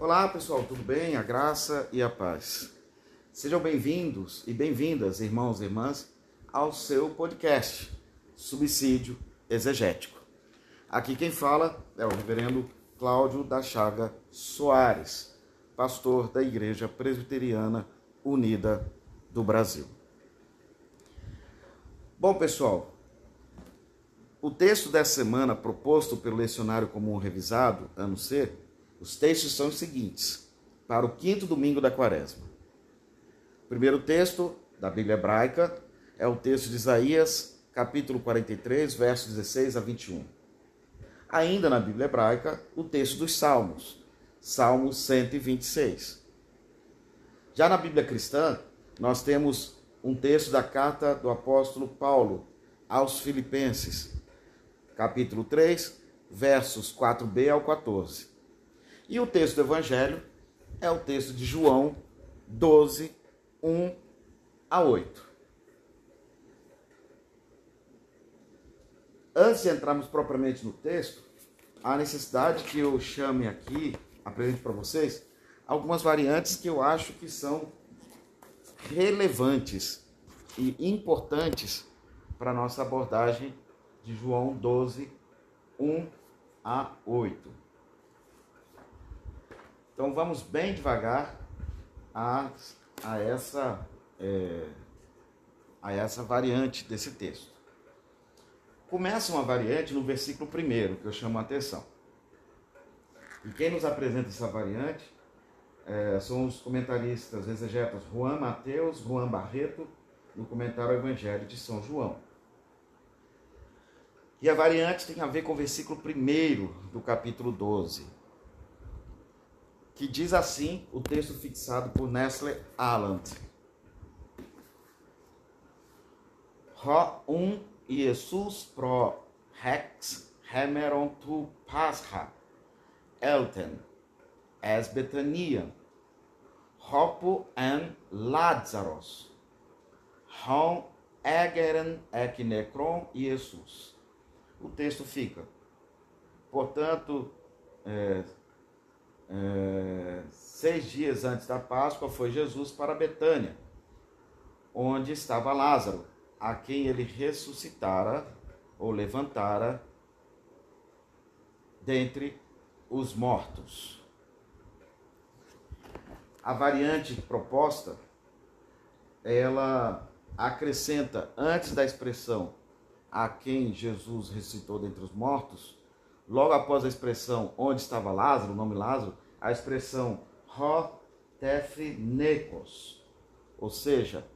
Olá pessoal, tudo bem? A graça e a paz. Sejam bem-vindos e bem-vindas, irmãos e irmãs, ao seu podcast Subsídio Exegético. Aqui quem fala é o reverendo Cláudio da Chaga Soares, pastor da Igreja Presbiteriana Unida do Brasil. Bom, pessoal, o texto dessa semana proposto pelo Lecionário Comum Revisado, ano C, os textos são os seguintes, para o quinto domingo da quaresma. O primeiro texto da Bíblia Hebraica é o texto de Isaías, capítulo 43, versos 16 a 21. Ainda na Bíblia Hebraica, o texto dos Salmos, Salmo 126. Já na Bíblia cristã, nós temos um texto da carta do apóstolo Paulo aos Filipenses, capítulo 3, versos 4b ao 14. E o texto do Evangelho é o texto de João 12, 1 a 8. Antes de entrarmos propriamente no texto, há necessidade que eu chame aqui, apresente para vocês, algumas variantes que eu acho que são relevantes e importantes para a nossa abordagem de João 12, 1 a 8. Então vamos bem devagar a, a, essa, é, a essa variante desse texto. Começa uma variante no versículo 1 que eu chamo a atenção. E quem nos apresenta essa variante é, são os comentaristas exegetas Juan Mateus, Juan Barreto, no comentário Evangelho de São João. E a variante tem a ver com o versículo 1 do capítulo 12 que diz assim o texto fixado por Nestle Aland. Ho un Jesus pro hex hemeron tu pascha elten es Betania hopo en Lazarus hon egeren ek necron Jesus. O texto fica, portanto, é, é, seis dias antes da Páscoa, foi Jesus para Betânia, onde estava Lázaro, a quem ele ressuscitara ou levantara dentre os mortos. A variante proposta, ela acrescenta antes da expressão a quem Jesus ressuscitou dentre os mortos, logo após a expressão onde estava Lázaro, o nome Lázaro, a expressão Rotefnekos, ou seja,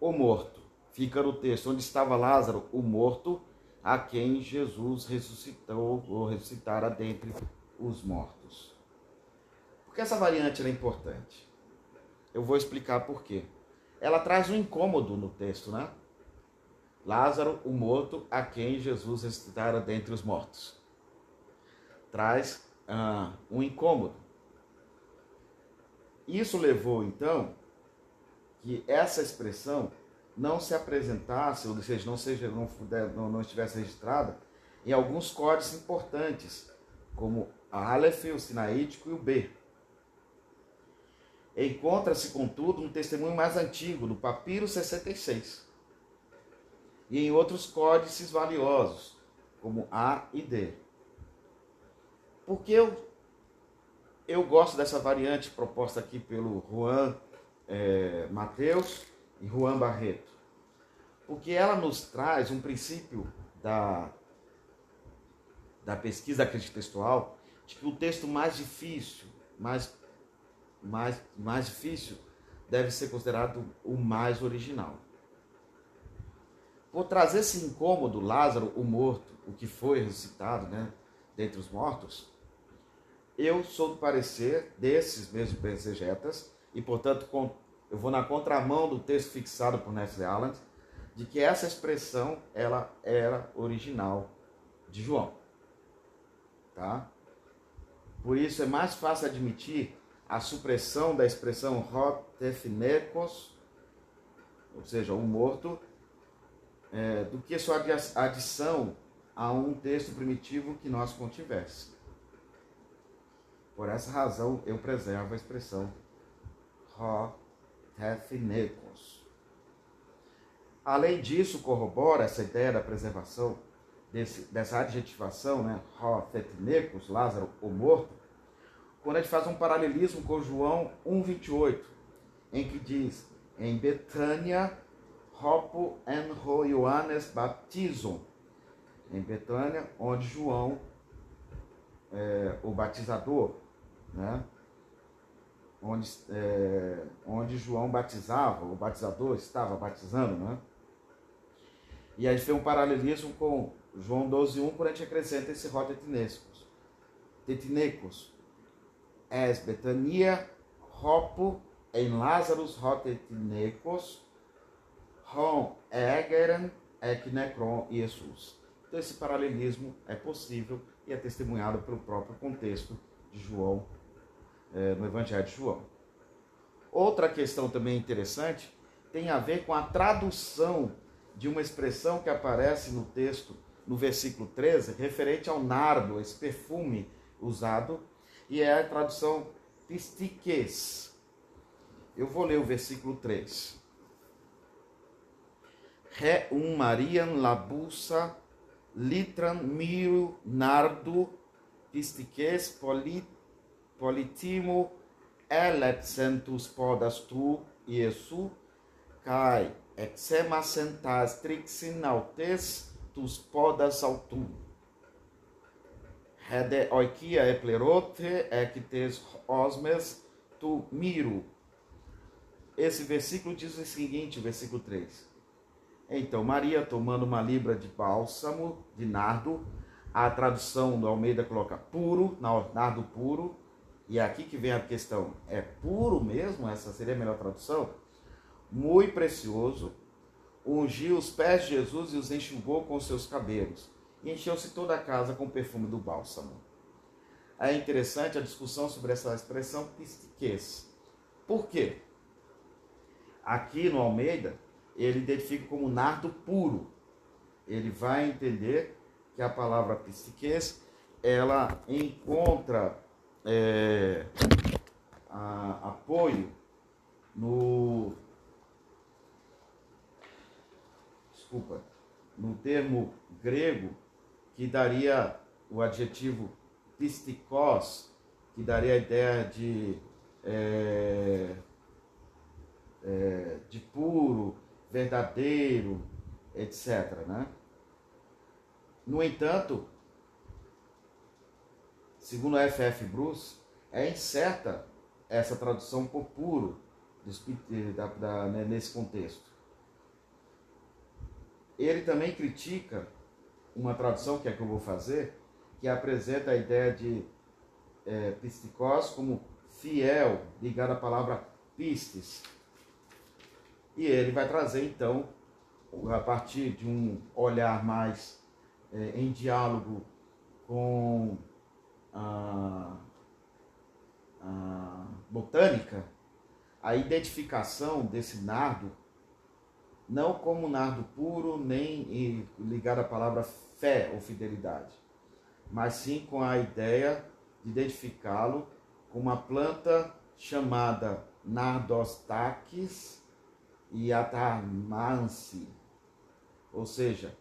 o morto. Fica no texto onde estava Lázaro, o morto, a quem Jesus ressuscitou ou ressuscitara dentre os mortos. Por que essa variante é importante? Eu vou explicar por quê. Ela traz um incômodo no texto, né? Lázaro, o morto, a quem Jesus ressuscitara dentre os mortos. Traz ah, um incômodo. Isso levou, então, que essa expressão não se apresentasse, ou seja, não, seja, não, não, não estivesse registrada em alguns códigos importantes, como a Aleph, o sinaítico e o B. Encontra-se, contudo, um testemunho mais antigo, no Papiro 66 e em outros códices valiosos, como A e D. Porque eu, eu gosto dessa variante proposta aqui pelo Juan é, Mateus e Juan Barreto? Porque ela nos traz um princípio da, da pesquisa crítica textual de que o texto mais difícil, mais, mais, mais difícil, deve ser considerado o mais original. Por trazer esse incômodo, Lázaro, o morto, o que foi ressuscitado, né, dentre os mortos, eu sou do parecer desses mesmos exegetas, e portanto eu vou na contramão do texto fixado por Nestle Allen, de que essa expressão ela era original de João. Tá? Por isso é mais fácil admitir a supressão da expressão rotefnekos, ou seja, o morto, é, do que sua adição a um texto primitivo que nós contivesse. Por essa razão, eu preservo a expressão Rotefnekos. Além disso, corrobora essa ideia da preservação desse, dessa adjetivação, né, Lázaro, o morto, quando a gente faz um paralelismo com João 1,28, em que diz, em Betânia, Hopo en Ho Ioannes baptizam, em Betânia, onde João, é, o batizador, né, onde, é, onde João batizava, o batizador estava batizando, né? E aí fez um paralelismo com João 12.1, quando a gente acrescenta esse ró tetinecos. Tetinecos. Es Betania, Ropo, em Lazarus rotetinecos, Rom egeren, ek Jesus. Então esse paralelismo é possível e é testemunhado pelo próprio contexto de João é, no Evangelho de João. Outra questão também interessante tem a ver com a tradução de uma expressão que aparece no texto, no versículo 13, referente ao nardo, esse perfume usado, e é a tradução pistiques. Eu vou ler o versículo 3. Re um Marian labusa litran miru nardo pistiques polit politimo elepsentus podas tu, Iesu, kai exema sentas trixin autes tus podas autum. Hede oikia eplerote ectes osmes tu miro. Esse versículo diz o seguinte, versículo 3. Então, Maria, tomando uma libra de bálsamo, de nardo, a tradução do Almeida coloca puro, nardo puro, e é aqui que vem a questão: é puro mesmo? Essa seria a melhor tradução? Muito precioso. Ungiu os pés de Jesus e os enxugou com seus cabelos. E encheu-se toda a casa com o perfume do bálsamo. É interessante a discussão sobre essa expressão pistiquez. Por quê? Aqui no Almeida, ele identifica como nardo puro. Ele vai entender que a palavra pistiquez, ela encontra é, a, apoio no desculpa no termo grego que daria o adjetivo pistikos que daria a ideia de é, é, de puro verdadeiro etc né no entanto Segundo a F.F. Bruce, é incerta essa tradução por puro da, da, né, nesse contexto. Ele também critica uma tradução, que é que eu vou fazer, que apresenta a ideia de é, como fiel, ligado à palavra pistes. E ele vai trazer, então, a partir de um olhar mais é, em diálogo com a, a botânica, a identificação desse nardo, não como nardo puro, nem ligado à palavra fé ou fidelidade, mas sim com a ideia de identificá-lo com uma planta chamada Nardostaques atamansi, ou seja,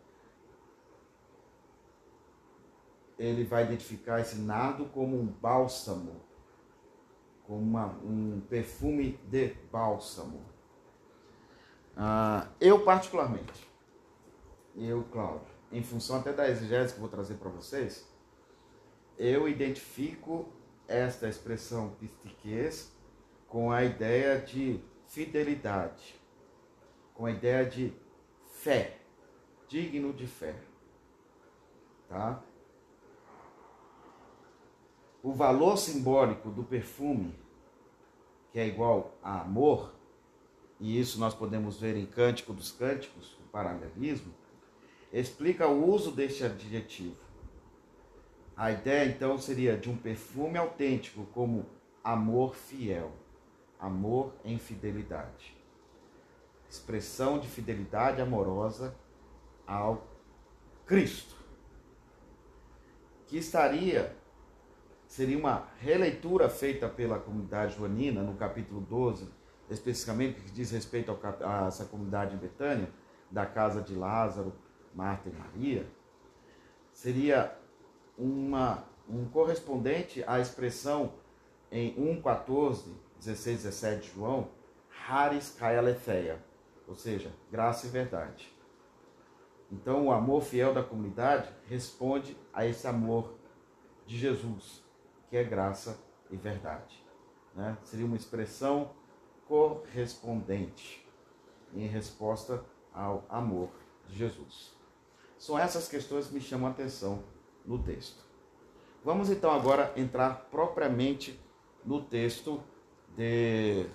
ele vai identificar esse nardo como um bálsamo, como uma, um perfume de bálsamo. Ah, eu, particularmente, eu, Cláudio, em função até da exegese que vou trazer para vocês, eu identifico esta expressão pistiquez com a ideia de fidelidade, com a ideia de fé, digno de fé. Tá? o valor simbólico do perfume, que é igual a amor, e isso nós podemos ver em Cântico dos Cânticos, o paralelismo, explica o uso deste adjetivo. A ideia então seria de um perfume autêntico como amor fiel, amor em fidelidade. Expressão de fidelidade amorosa ao Cristo, que estaria seria uma releitura feita pela comunidade joanina no capítulo 12, especificamente que diz respeito a essa comunidade em Betânia, da casa de Lázaro, Marta e Maria, seria uma, um correspondente à expressão em 1,14, 16, 17 de João, Haris Kaelethea, ou seja, graça e verdade. Então, o amor fiel da comunidade responde a esse amor de Jesus, que é graça e verdade. Né? Seria uma expressão correspondente em resposta ao amor de Jesus. São essas questões que me chamam a atenção no texto. Vamos então agora entrar propriamente no texto de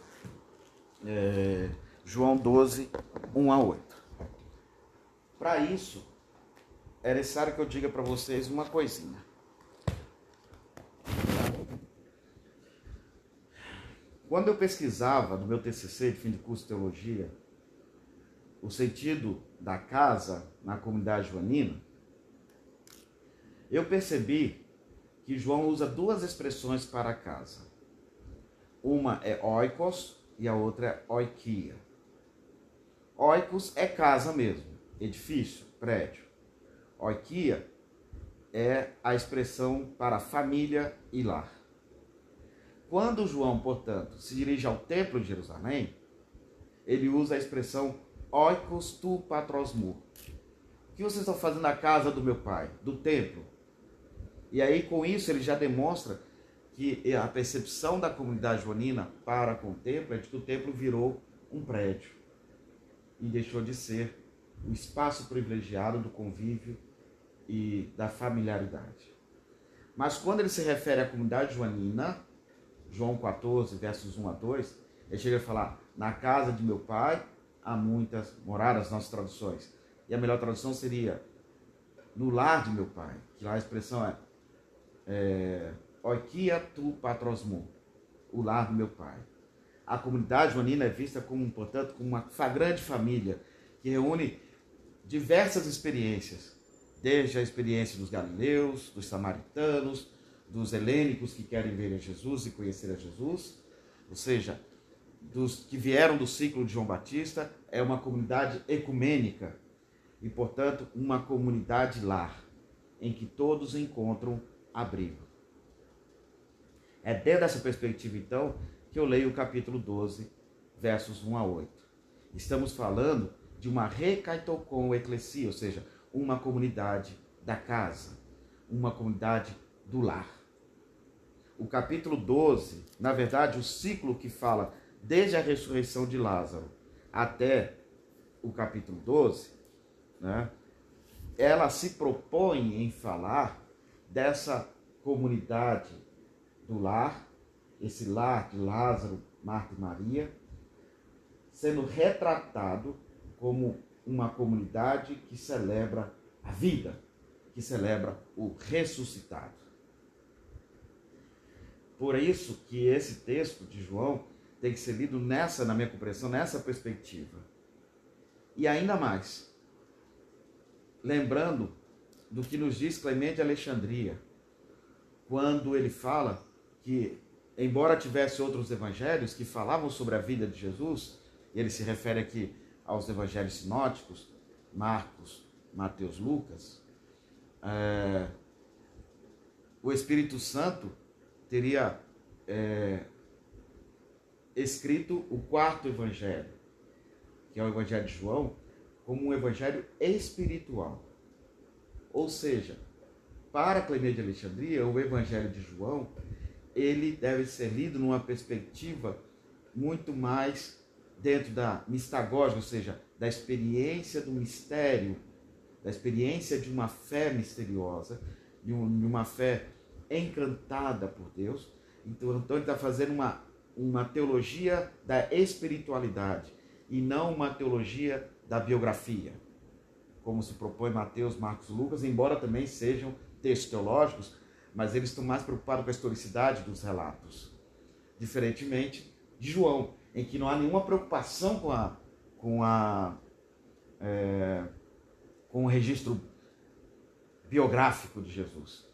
é, João 12, 1 a 8. Para isso, é necessário que eu diga para vocês uma coisinha. Quando eu pesquisava no meu TCC de fim de curso de teologia o sentido da casa na comunidade joanina, eu percebi que João usa duas expressões para casa. Uma é oikos e a outra é oikia. Oikos é casa mesmo, edifício, prédio. Oikia é a expressão para família e lar. Quando João, portanto, se dirige ao templo de Jerusalém, ele usa a expressão oikos tu patrosmu. O que vocês estão fazendo na casa do meu pai, do templo? E aí, com isso, ele já demonstra que a percepção da comunidade joanina para com o templo é de que o templo virou um prédio e deixou de ser o espaço privilegiado do convívio e da familiaridade. Mas quando ele se refere à comunidade joanina, João 14, versos 1 a 2, ele chega a falar: Na casa de meu pai há muitas moradas, nossas traduções. E a melhor tradução seria: No lar de meu pai, que lá a expressão é, é Oikia tu patrosmo, o lar do meu pai. A comunidade joanina é vista como, portanto, como uma grande família que reúne diversas experiências, desde a experiência dos galileus, dos samaritanos, dos helênicos que querem ver a Jesus e conhecer a Jesus, ou seja, dos que vieram do ciclo de João Batista, é uma comunidade ecumênica e, portanto, uma comunidade lar, em que todos encontram abrigo. É dentro dessa perspectiva, então, que eu leio o capítulo 12, versos 1 a 8. Estamos falando de uma recaitocon eclesia, ou seja, uma comunidade da casa, uma comunidade do lar. O capítulo 12, na verdade, o ciclo que fala desde a ressurreição de Lázaro até o capítulo 12, né, ela se propõe em falar dessa comunidade do lar esse lar de Lázaro, Marta e Maria, sendo retratado como uma comunidade que celebra a vida, que celebra o ressuscitado. Por isso que esse texto de João tem que ser lido nessa, na minha compreensão, nessa perspectiva. E ainda mais, lembrando do que nos diz Clemente Alexandria, quando ele fala que embora tivesse outros evangelhos que falavam sobre a vida de Jesus, ele se refere aqui aos evangelhos sinóticos, Marcos, Mateus, Lucas, é, o Espírito Santo teria é, escrito o quarto evangelho, que é o evangelho de João, como um evangelho espiritual. Ou seja, para Clemente de Alexandria, o evangelho de João ele deve ser lido numa perspectiva muito mais dentro da mistagógica, ou seja, da experiência do mistério, da experiência de uma fé misteriosa, de, uma fé encantada por Deus. Então, ele está fazendo uma, uma teologia da espiritualidade e não uma teologia da biografia, como se propõe Mateus, Marcos Lucas, embora também sejam textos teológicos, mas eles estão mais preocupados com a historicidade dos relatos. Diferentemente de João, em que não há nenhuma preocupação com a com a é, com o registro biográfico de Jesus.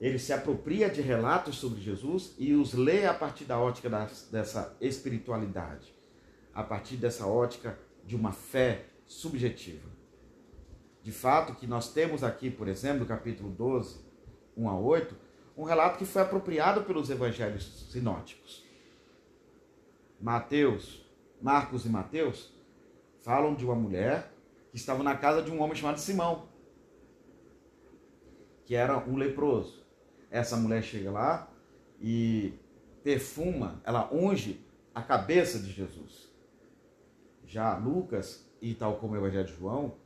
ele se apropria de relatos sobre Jesus e os lê a partir da ótica dessa espiritualidade, a partir dessa ótica de uma fé subjetiva. De fato, que nós temos aqui, por exemplo, no capítulo 12, 1 a 8, um relato que foi apropriado pelos evangelhos sinóticos. Mateus, Marcos e Mateus falam de uma mulher que estava na casa de um homem chamado Simão, que era um leproso. Essa mulher chega lá e perfuma, ela unge a cabeça de Jesus. Já Lucas, e tal como o Evangelho de João,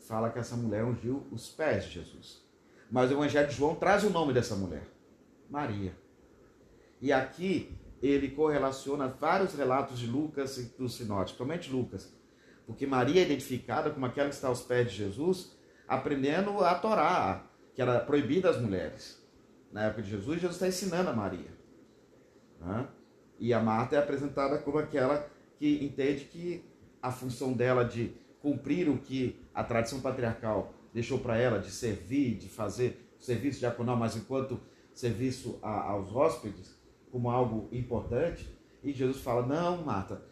fala que essa mulher ungiu os pés de Jesus. Mas o Evangelho de João traz o nome dessa mulher, Maria. E aqui ele correlaciona vários relatos de Lucas e dos sinóticos, principalmente Lucas, porque Maria é identificada como aquela que está aos pés de Jesus, aprendendo a Torá, que era proibida às mulheres. Na época de Jesus, Jesus está ensinando a Maria. Né? E a Marta é apresentada como aquela que entende que a função dela de cumprir o que a tradição patriarcal deixou para ela, de servir, de fazer serviço diaconal, mas enquanto serviço a, aos hóspedes, como algo importante. E Jesus fala: Não, Marta,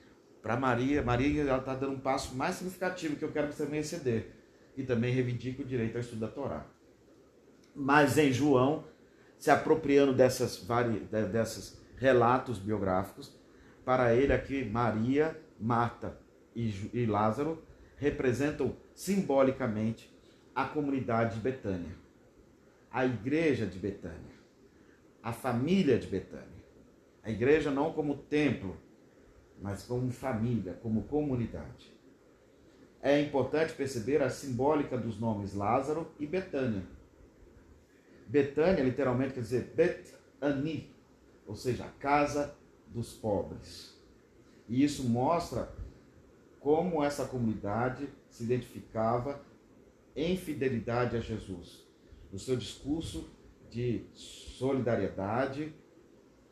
para Maria, Maria ela está dando um passo mais significativo que eu quero que você também exceder. E também reivindica o direito ao estudo da Torá. Mas em João, se apropriando dessas, vari, dessas relatos biográficos, para ele aqui Maria, Marta e, e Lázaro representam simbolicamente a comunidade de Betânia, a igreja de Betânia, a família de Betânia. A igreja não como templo, mas como família, como comunidade. É importante perceber a simbólica dos nomes Lázaro e Betânia. Betânia literalmente quer dizer Bet-Ani, ou seja, a casa dos pobres. E isso mostra como essa comunidade se identificava em fidelidade a Jesus, no seu discurso de solidariedade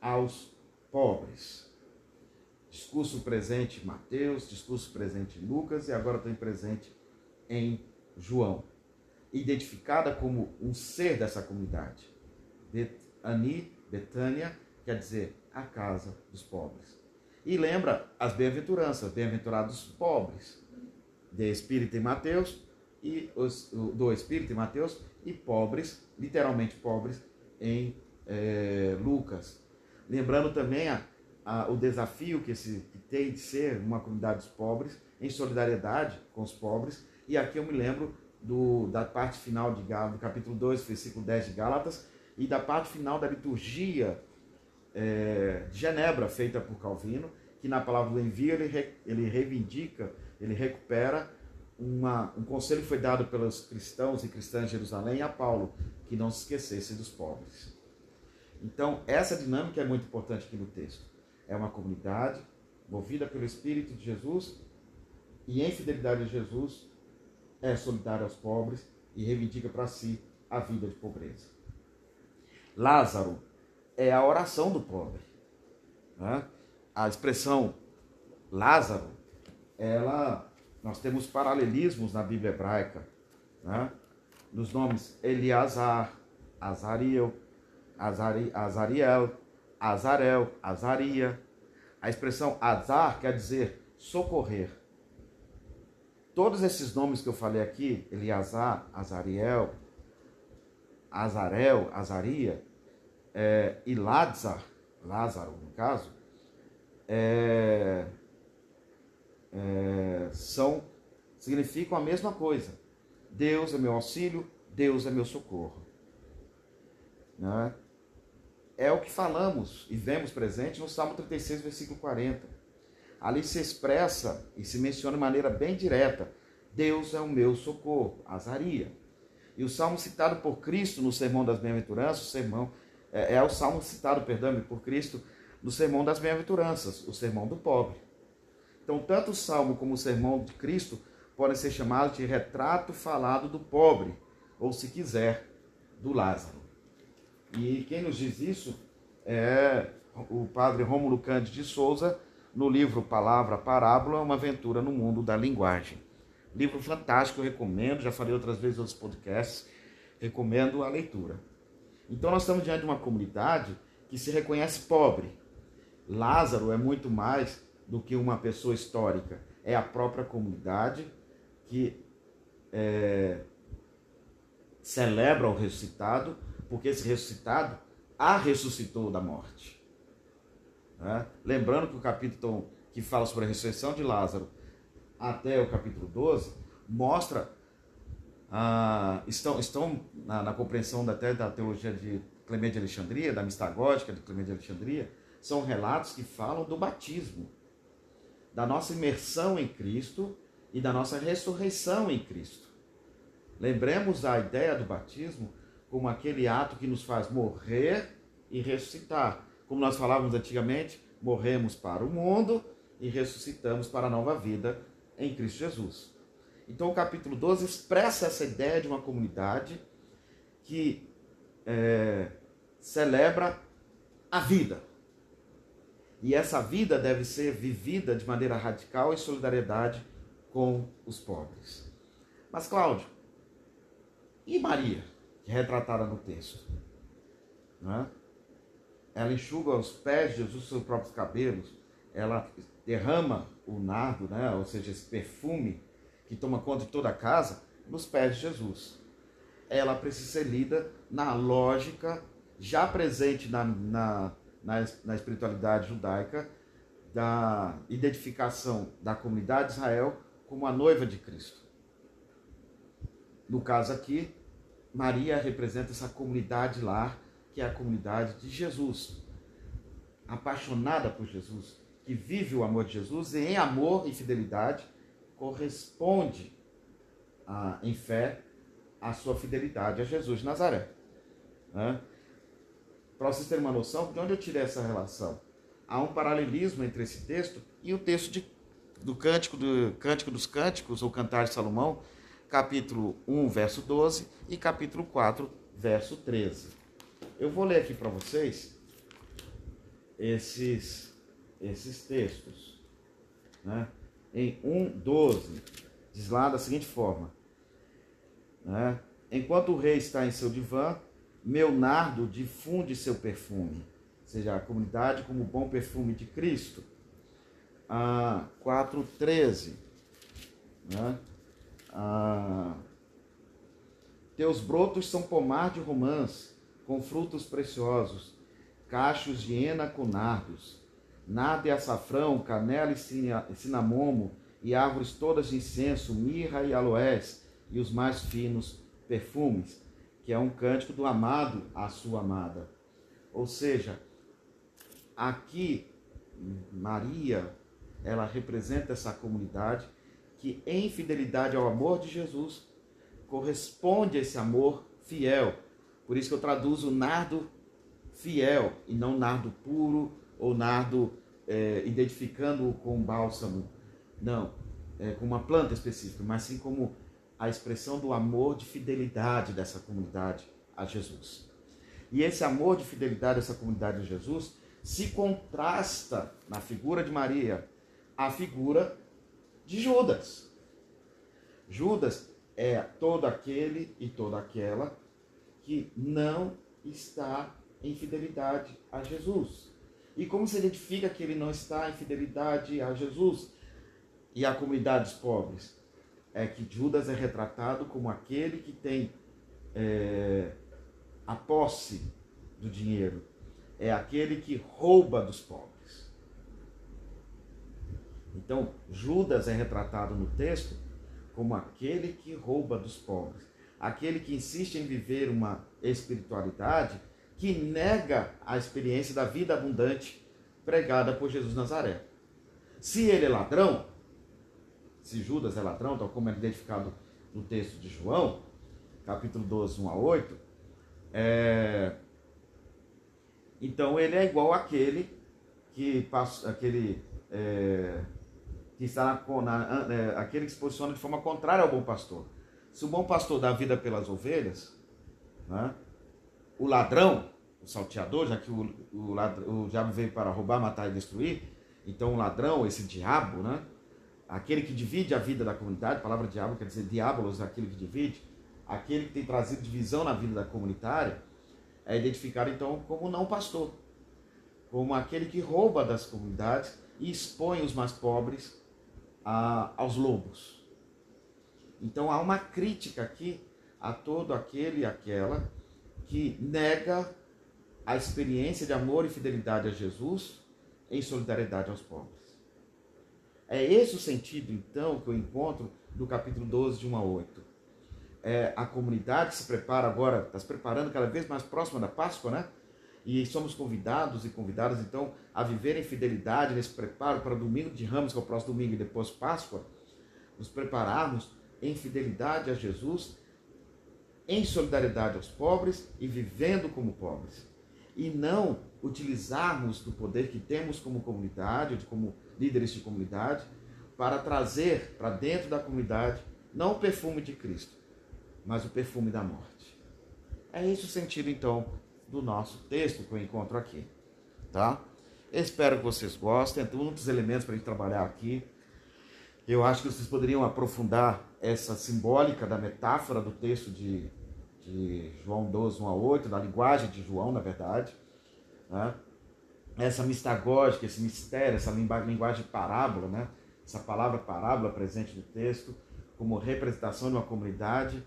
aos pobres. Discurso presente em Mateus, discurso presente em Lucas e agora tem presente em João. Identificada como um ser dessa comunidade. Betani, Betânia, quer dizer a casa dos pobres. E lembra as bem-aventuranças, bem-aventurados pobres, de Espírito em Mateus, e os, do Espírito em Mateus, e pobres, literalmente pobres, em é, Lucas. Lembrando também a, a, o desafio que, esse, que tem de ser uma comunidade dos pobres, em solidariedade com os pobres. E aqui eu me lembro do, da parte final de Gálatas, do capítulo 2, versículo 10 de Gálatas, e da parte final da liturgia é, de Genebra, feita por Calvino, que na palavra do envio ele, re, ele reivindica, ele recupera uma, um conselho foi dado pelos cristãos e cristãs de Jerusalém a Paulo, que não se esquecesse dos pobres. Então, essa dinâmica é muito importante aqui no texto. É uma comunidade movida pelo Espírito de Jesus e em fidelidade a Jesus é solidária aos pobres e reivindica para si a vida de pobreza. Lázaro é a oração do pobre. Né? A expressão Lázaro, ela, nós temos paralelismos na Bíblia hebraica, né? nos nomes Eliasar, Azariel, Azari, Azariel, Azarel, Azaria. A expressão Azar quer dizer socorrer. Todos esses nomes que eu falei aqui, Eliasar, Azariel, Azarel, Azaria, é, e Lázaro, Lázaro no caso, é, é, são significam a mesma coisa. Deus é meu auxílio, Deus é meu socorro. Né? é o que falamos e vemos presente no Salmo 36, versículo 40. Ali se expressa e se menciona de maneira bem direta: Deus é o meu socorro, Azaria. E o salmo citado por Cristo no Sermão das Bem-aventuranças, o sermão é, é, o salmo citado, perdão, por Cristo no Sermão das Bem-aventuranças, o sermão do pobre. Então, tanto o salmo como o sermão de Cristo podem ser chamados de retrato falado do pobre, ou se quiser, do Lázaro. E quem nos diz isso é o padre Rômulo Cândido de Souza, no livro Palavra Parábola, uma aventura no mundo da linguagem. Livro fantástico, eu recomendo, já falei outras vezes em outros podcasts, recomendo a leitura. Então nós estamos diante de uma comunidade que se reconhece pobre. Lázaro é muito mais do que uma pessoa histórica, é a própria comunidade que é, celebra o ressuscitado, porque esse ressuscitado a ressuscitou da morte. Né? Lembrando que o capítulo que fala sobre a ressurreição de Lázaro até o capítulo 12 mostra ah, estão, estão na, na compreensão da, até da teologia de Clemente de Alexandria, da mistagógica de Clemente de Alexandria, são relatos que falam do batismo, da nossa imersão em Cristo e da nossa ressurreição em Cristo. Lembremos a ideia do batismo como aquele ato que nos faz morrer e ressuscitar. Como nós falávamos antigamente, morremos para o mundo e ressuscitamos para a nova vida em Cristo Jesus. Então, o capítulo 12 expressa essa ideia de uma comunidade que é, celebra a vida. E essa vida deve ser vivida de maneira radical em solidariedade com os pobres. Mas, Cláudio, e Maria, que é retratada no texto? É? Ela enxuga os pés de Jesus seus próprios cabelos, ela derrama o nardo, né? ou seja, esse perfume que toma conta de toda a casa, nos pés de Jesus. Ela precisa ser lida na lógica já presente na, na, na, na espiritualidade judaica da identificação da comunidade de Israel como a noiva de Cristo. No caso aqui, Maria representa essa comunidade lá, que é a comunidade de Jesus, apaixonada por Jesus, que vive o amor de Jesus e em amor e fidelidade corresponde a, em fé à sua fidelidade a Jesus de Nazaré. Né? Para vocês terem uma noção, de onde eu tirei essa relação? Há um paralelismo entre esse texto e o texto de, do Cântico, do Cântico dos Cânticos, ou Cantar de Salomão, capítulo 1, verso 12, e capítulo 4, verso 13. Eu vou ler aqui para vocês esses, esses textos. Né? em 1,12, diz lá da seguinte forma: né? Enquanto o rei está em seu divã, meu nardo difunde seu perfume, seja, a comunidade como bom perfume de Cristo. Ah, 4,13. Né? Ah, teus brotos são pomar de romãs, com frutos preciosos, cachos de hena com nardos nada e açafrão, canela e cinamomo, e árvores todas de incenso, mirra e aloés, e os mais finos perfumes, que é um cântico do amado à sua amada. Ou seja, aqui Maria, ela representa essa comunidade que em fidelidade ao amor de Jesus corresponde a esse amor fiel. Por isso que eu traduzo nardo fiel e não nardo puro ou nardo é, identificando-o com bálsamo, não, é, com uma planta específica, mas sim como a expressão do amor de fidelidade dessa comunidade a Jesus. E esse amor de fidelidade dessa comunidade a Jesus se contrasta na figura de Maria a figura de Judas. Judas é todo aquele e toda aquela que não está em fidelidade a Jesus. E como se identifica que ele não está em fidelidade a Jesus e a comunidades pobres? É que Judas é retratado como aquele que tem é, a posse do dinheiro, é aquele que rouba dos pobres. Então, Judas é retratado no texto como aquele que rouba dos pobres, aquele que insiste em viver uma espiritualidade que nega a experiência da vida abundante pregada por Jesus Nazaré. Se ele é ladrão, se Judas é ladrão, tal como é identificado no texto de João, capítulo 12, 1 a 8, é... então ele é igual àquele que passa, aquele é... que está na, na é, aquele que se posiciona de forma contrária ao bom pastor. Se o bom pastor dá vida pelas ovelhas, né? o ladrão, o salteador, já que o, o, ladrão, o diabo veio para roubar, matar e destruir, então o ladrão, esse diabo, né? Aquele que divide a vida da comunidade, a palavra diabo quer dizer diabolos, aquele que divide, aquele que tem trazido divisão na vida da comunitária, é identificado então como não pastor, como aquele que rouba das comunidades e expõe os mais pobres a, aos lobos. Então há uma crítica aqui a todo aquele e aquela que nega a experiência de amor e fidelidade a Jesus em solidariedade aos pobres. É esse o sentido, então, que eu encontro no capítulo 12, de 1 a 8. É, a comunidade se prepara agora, está se preparando cada vez mais próxima da Páscoa, né? E somos convidados e convidadas, então, a viver em fidelidade nesse preparo para o domingo de Ramos, que é o próximo domingo, e depois Páscoa. Nos prepararmos em fidelidade a Jesus, em solidariedade aos pobres e vivendo como pobres. E não utilizarmos do poder que temos como comunidade, como líderes de comunidade, para trazer para dentro da comunidade não o perfume de Cristo, mas o perfume da morte. É esse o sentido, então, do nosso texto que eu encontro aqui. Tá? Espero que vocês gostem. Tem muitos elementos para a gente trabalhar aqui. Eu acho que vocês poderiam aprofundar essa simbólica da metáfora do texto de, de João 12, 1 a 8, da linguagem de João, na verdade. Né? Essa mistagógica, esse mistério, essa linguagem parábola, né? essa palavra parábola presente no texto, como representação de uma comunidade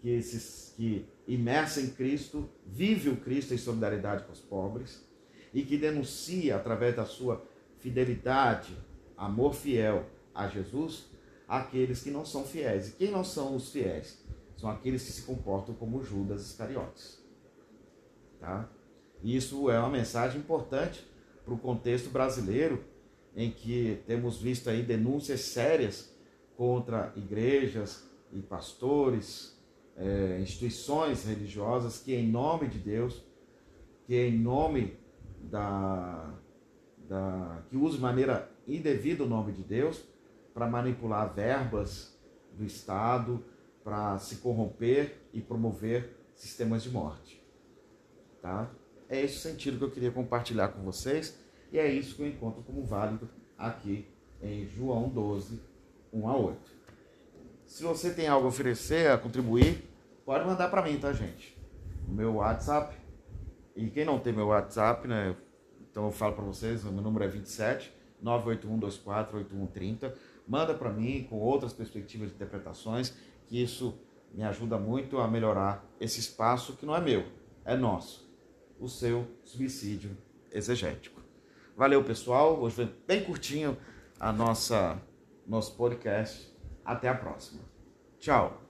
que, esses, que imersa em Cristo, vive o Cristo em solidariedade com os pobres e que denuncia, através da sua fidelidade, amor fiel a Jesus, aqueles que não são fiéis. E quem não são os fiéis? São aqueles que se comportam como Judas Iscariotes. Tá? Isso é uma mensagem importante para o contexto brasileiro, em que temos visto aí denúncias sérias contra igrejas e pastores, é, instituições religiosas que, em nome de Deus, que em nome da, da que usam de maneira indevida o nome de Deus para manipular verbas do Estado, para se corromper e promover sistemas de morte. Tá? É esse sentido que eu queria compartilhar com vocês e é isso que eu encontro como válido aqui em João 12, 1 a 8. Se você tem algo a oferecer, a contribuir, pode mandar para mim, tá, gente? O meu WhatsApp. E quem não tem meu WhatsApp, né? Então eu falo para vocês, o meu número é 27 981248130. Manda para mim com outras perspectivas de interpretações, que isso me ajuda muito a melhorar esse espaço que não é meu, é nosso. O seu suicídio exegético. Valeu, pessoal. Hoje foi bem curtinho a nossa nosso podcast. Até a próxima. Tchau.